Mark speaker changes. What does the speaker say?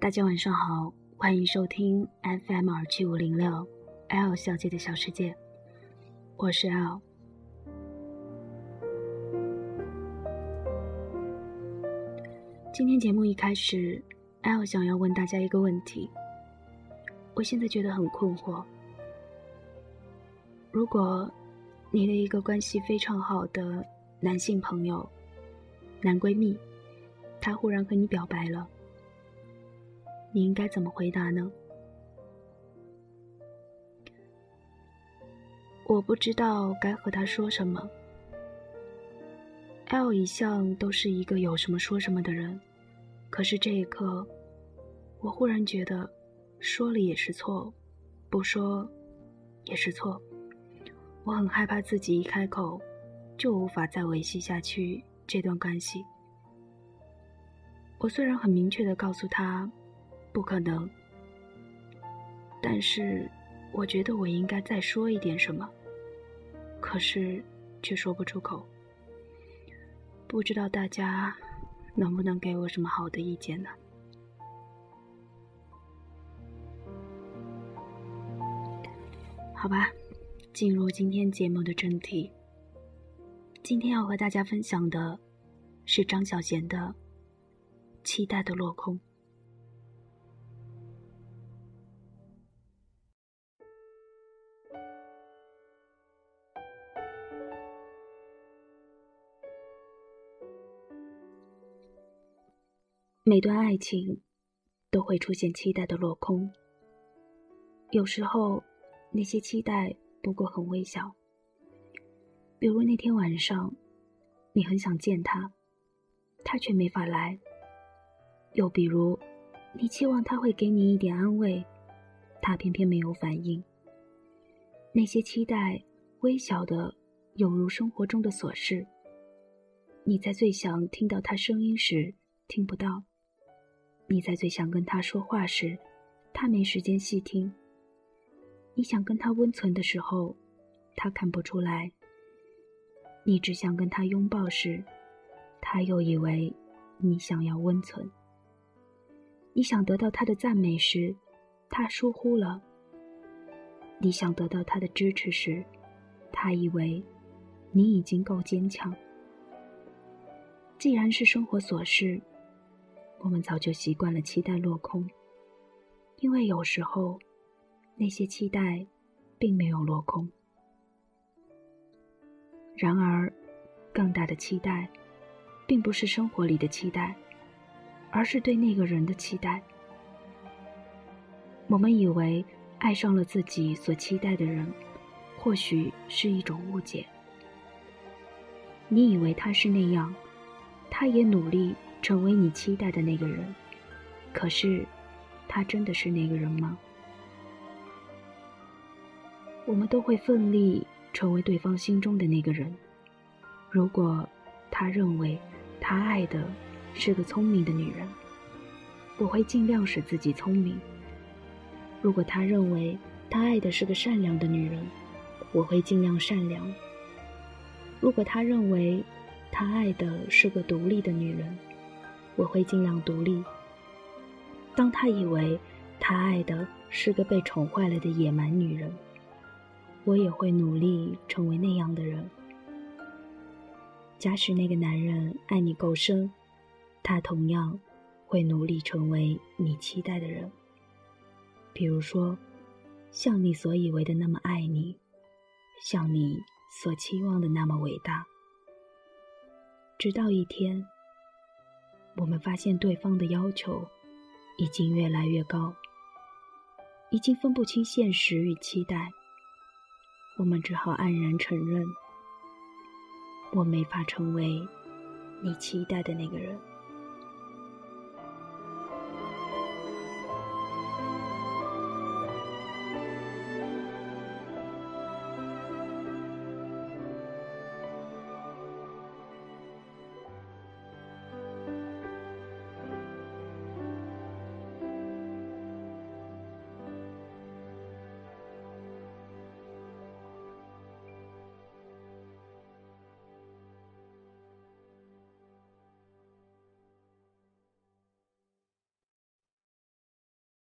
Speaker 1: 大家晚上好，欢迎收听 FM 二七五零六 L 小姐的小世界，我是 L。今天节目一开始，L 想要问大家一个问题，我现在觉得很困惑。如果你的一个关系非常好的男性朋友、男闺蜜，他忽然和你表白了。你应该怎么回答呢？我不知道该和他说什么。L 一向都是一个有什么说什么的人，可是这一刻，我忽然觉得，说了也是错，不说也是错。我很害怕自己一开口，就无法再维系下去这段关系。我虽然很明确的告诉他。不可能，但是我觉得我应该再说一点什么，可是却说不出口。不知道大家能不能给我什么好的意见呢？好吧，进入今天节目的正题。今天要和大家分享的是张小娴的《期待的落空》。每段爱情都会出现期待的落空，有时候那些期待不过很微小。比如那天晚上，你很想见他，他却没法来；又比如，你期望他会给你一点安慰，他偏偏没有反应。那些期待微小的，有如生活中的琐事。你在最想听到他声音时，听不到。你在最想跟他说话时，他没时间细听；你想跟他温存的时候，他看不出来；你只想跟他拥抱时，他又以为你想要温存；你想得到他的赞美时，他疏忽了；你想得到他的支持时，他以为你已经够坚强。既然是生活琐事。我们早就习惯了期待落空，因为有时候那些期待并没有落空。然而，更大的期待，并不是生活里的期待，而是对那个人的期待。我们以为爱上了自己所期待的人，或许是一种误解。你以为他是那样，他也努力。成为你期待的那个人，可是，他真的是那个人吗？我们都会奋力成为对方心中的那个人。如果他认为他爱的是个聪明的女人，我会尽量使自己聪明；如果他认为他爱的是个善良的女人，我会尽量善良；如果他认为他爱的是个独立的女人，我会尽量独立。当他以为他爱的是个被宠坏了的野蛮女人，我也会努力成为那样的人。假使那个男人爱你够深，他同样会努力成为你期待的人。比如说，像你所以为的那么爱你，像你所期望的那么伟大。直到一天。我们发现对方的要求已经越来越高，已经分不清现实与期待。我们只好黯然承认，我没法成为你期待的那个人。